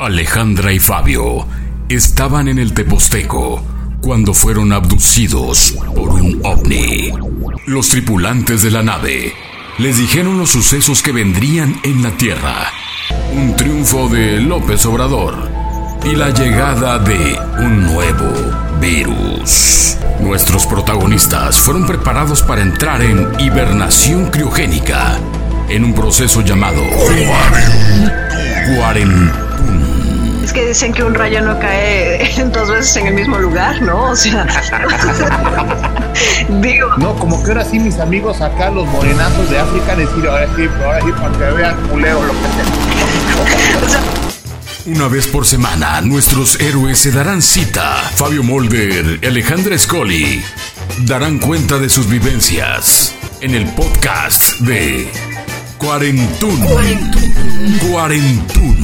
Alejandra y Fabio estaban en el Teposteco cuando fueron abducidos por un ovni. Los tripulantes de la nave les dijeron los sucesos que vendrían en la Tierra. Un triunfo de López Obrador y la llegada de un nuevo virus. Nuestros protagonistas fueron preparados para entrar en hibernación criogénica en un proceso llamado cuarentena es que dicen que un rayo no cae dos veces en el mismo lugar, ¿no? O sea, digo. No, como que ahora sí mis amigos acá, los morenazos de África, decir ahora sí, ahora sí, para que vean culeo lo que sea. Una vez por semana, nuestros héroes se darán cita. Fabio Molder y Alejandra Scoli darán cuenta de sus vivencias en el podcast de Cuarentún. Cuarentún. Cuarentún.